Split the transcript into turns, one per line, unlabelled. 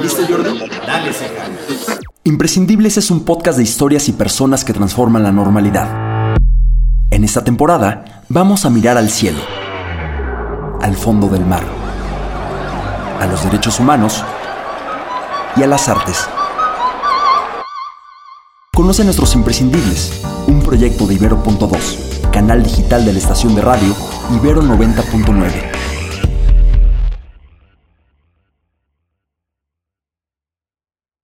¿listo Jordi?
Dale, ceja.
Imprescindibles es un podcast de historias y personas que transforman la normalidad. En esta temporada vamos a mirar al cielo, al fondo del mar, a los derechos humanos y a las artes. Conoce nuestros imprescindibles, un proyecto de Ibero.2, canal digital de la estación de radio Ibero 90.9.